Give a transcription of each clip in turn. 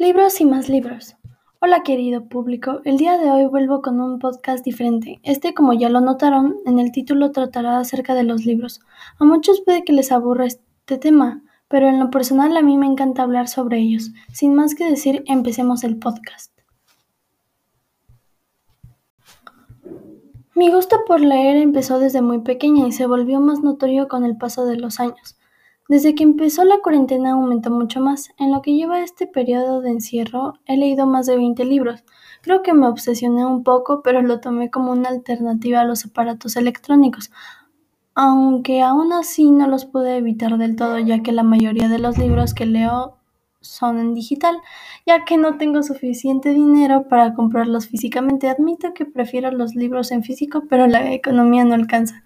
Libros y más libros. Hola querido público, el día de hoy vuelvo con un podcast diferente. Este, como ya lo notaron, en el título tratará acerca de los libros. A muchos puede que les aburra este tema, pero en lo personal a mí me encanta hablar sobre ellos. Sin más que decir, empecemos el podcast. Mi gusto por leer empezó desde muy pequeña y se volvió más notorio con el paso de los años. Desde que empezó la cuarentena aumentó mucho más. En lo que lleva este periodo de encierro he leído más de 20 libros. Creo que me obsesioné un poco, pero lo tomé como una alternativa a los aparatos electrónicos, aunque aún así no los pude evitar del todo, ya que la mayoría de los libros que leo son en digital, ya que no tengo suficiente dinero para comprarlos físicamente. Admito que prefiero los libros en físico, pero la economía no alcanza.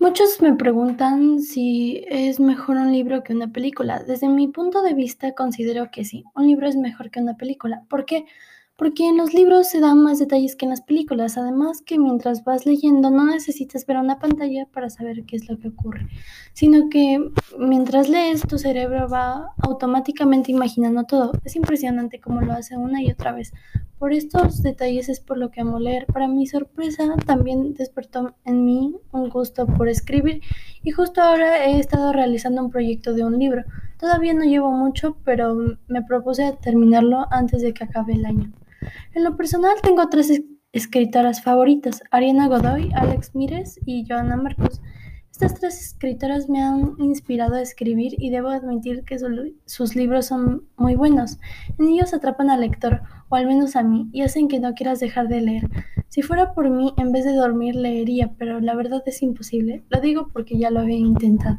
Muchos me preguntan si es mejor un libro que una película. Desde mi punto de vista considero que sí, un libro es mejor que una película. ¿Por qué? Porque en los libros se dan más detalles que en las películas, además que mientras vas leyendo no necesitas ver una pantalla para saber qué es lo que ocurre, sino que mientras lees tu cerebro va automáticamente imaginando todo. Es impresionante cómo lo hace una y otra vez. Por estos detalles es por lo que amo leer. Para mi sorpresa también despertó en mí un gusto por escribir y justo ahora he estado realizando un proyecto de un libro. Todavía no llevo mucho, pero me propuse terminarlo antes de que acabe el año. En lo personal tengo tres escritoras favoritas, Ariana Godoy, Alex Mires y Joana Marcos. Estas tres escritoras me han inspirado a escribir y debo admitir que sus libros son muy buenos. En ellos atrapan al lector, o al menos a mí, y hacen que no quieras dejar de leer. Si fuera por mí, en vez de dormir leería, pero la verdad es imposible. Lo digo porque ya lo había intentado.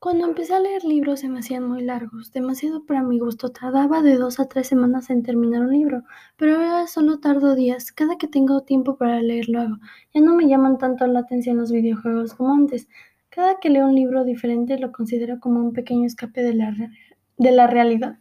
Cuando empecé a leer libros se me hacían muy largos, demasiado para mi gusto. Tardaba de dos a tres semanas en terminar un libro, pero ahora solo tardo días. Cada que tengo tiempo para leer lo hago. Ya no me llaman tanto la atención los videojuegos como antes. Cada que leo un libro diferente lo considero como un pequeño escape de la, de la realidad.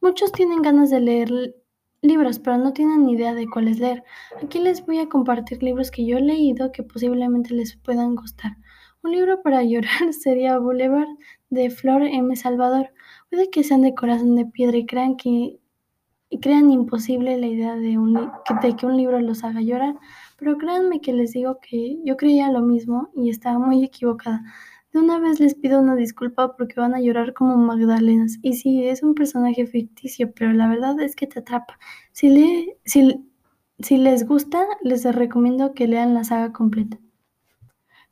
Muchos tienen ganas de leer libros, pero no tienen ni idea de cuáles leer. Aquí les voy a compartir libros que yo he leído que posiblemente les puedan gustar. Un libro para llorar sería Boulevard de Flor M. Salvador. Puede que sean de corazón de piedra y crean que crean imposible la idea de, un, de que un libro los haga llorar, pero créanme que les digo que yo creía lo mismo y estaba muy equivocada. De una vez les pido una disculpa porque van a llorar como Magdalenas. Y sí, es un personaje ficticio, pero la verdad es que te atrapa. Si, le, si, si les gusta, les recomiendo que lean la saga completa.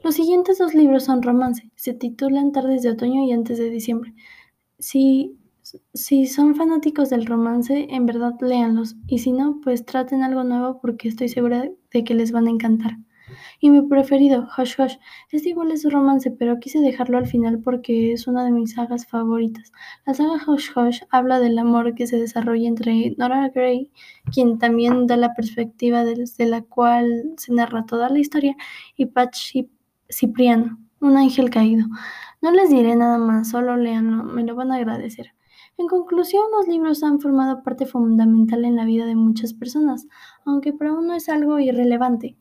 Los siguientes dos libros son romance, se titulan Tardes de otoño y Antes de diciembre. Si, si son fanáticos del romance, en verdad léanlos, y si no, pues traten algo nuevo porque estoy segura de que les van a encantar. Y mi preferido, Hush Hush, es igual es romance, pero quise dejarlo al final porque es una de mis sagas favoritas. La saga Hush Hush habla del amor que se desarrolla entre Nora Gray, quien también da la perspectiva desde la cual se narra toda la historia, y Patchy Cipriano, un ángel caído. No les diré nada más, solo léanlo, me lo van a agradecer. En conclusión, los libros han formado parte fundamental en la vida de muchas personas, aunque para uno es algo irrelevante.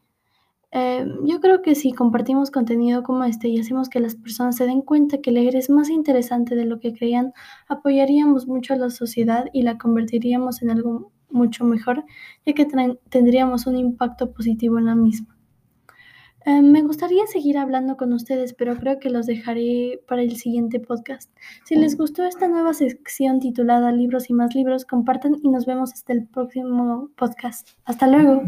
Eh, yo creo que si compartimos contenido como este y hacemos que las personas se den cuenta que leer es más interesante de lo que creían, apoyaríamos mucho a la sociedad y la convertiríamos en algo mucho mejor, ya que tendríamos un impacto positivo en la misma. Eh, me gustaría seguir hablando con ustedes, pero creo que los dejaré para el siguiente podcast. Si les gustó esta nueva sección titulada Libros y más libros, compartan y nos vemos hasta el próximo podcast. Hasta luego.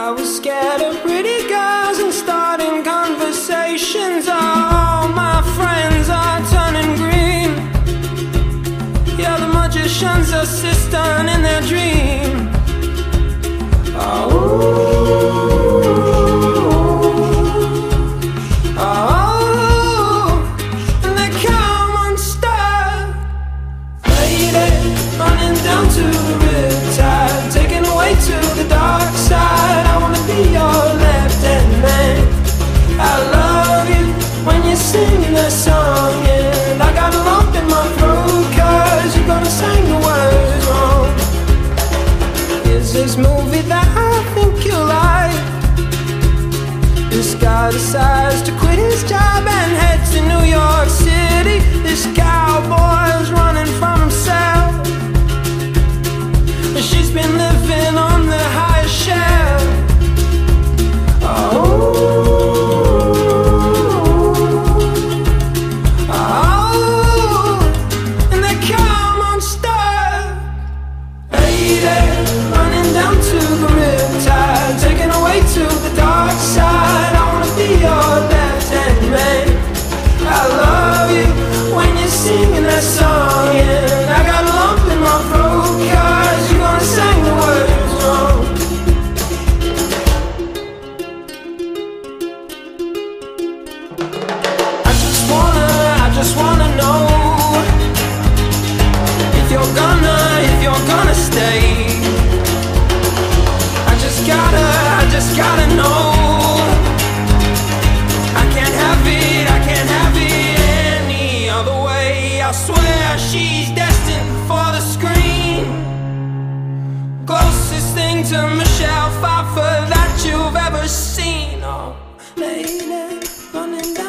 I was scared of pretty There's this movie that I think you'll like. This guy decides to quit his job and head to New York City. This cowboy's running from himself. She's been living on. Stay. I just gotta, I just gotta know. I can't have it, I can't have it any other way. I swear she's destined for the screen. Closest thing to Michelle Pfeiffer that you've ever seen. Oh, lady, running down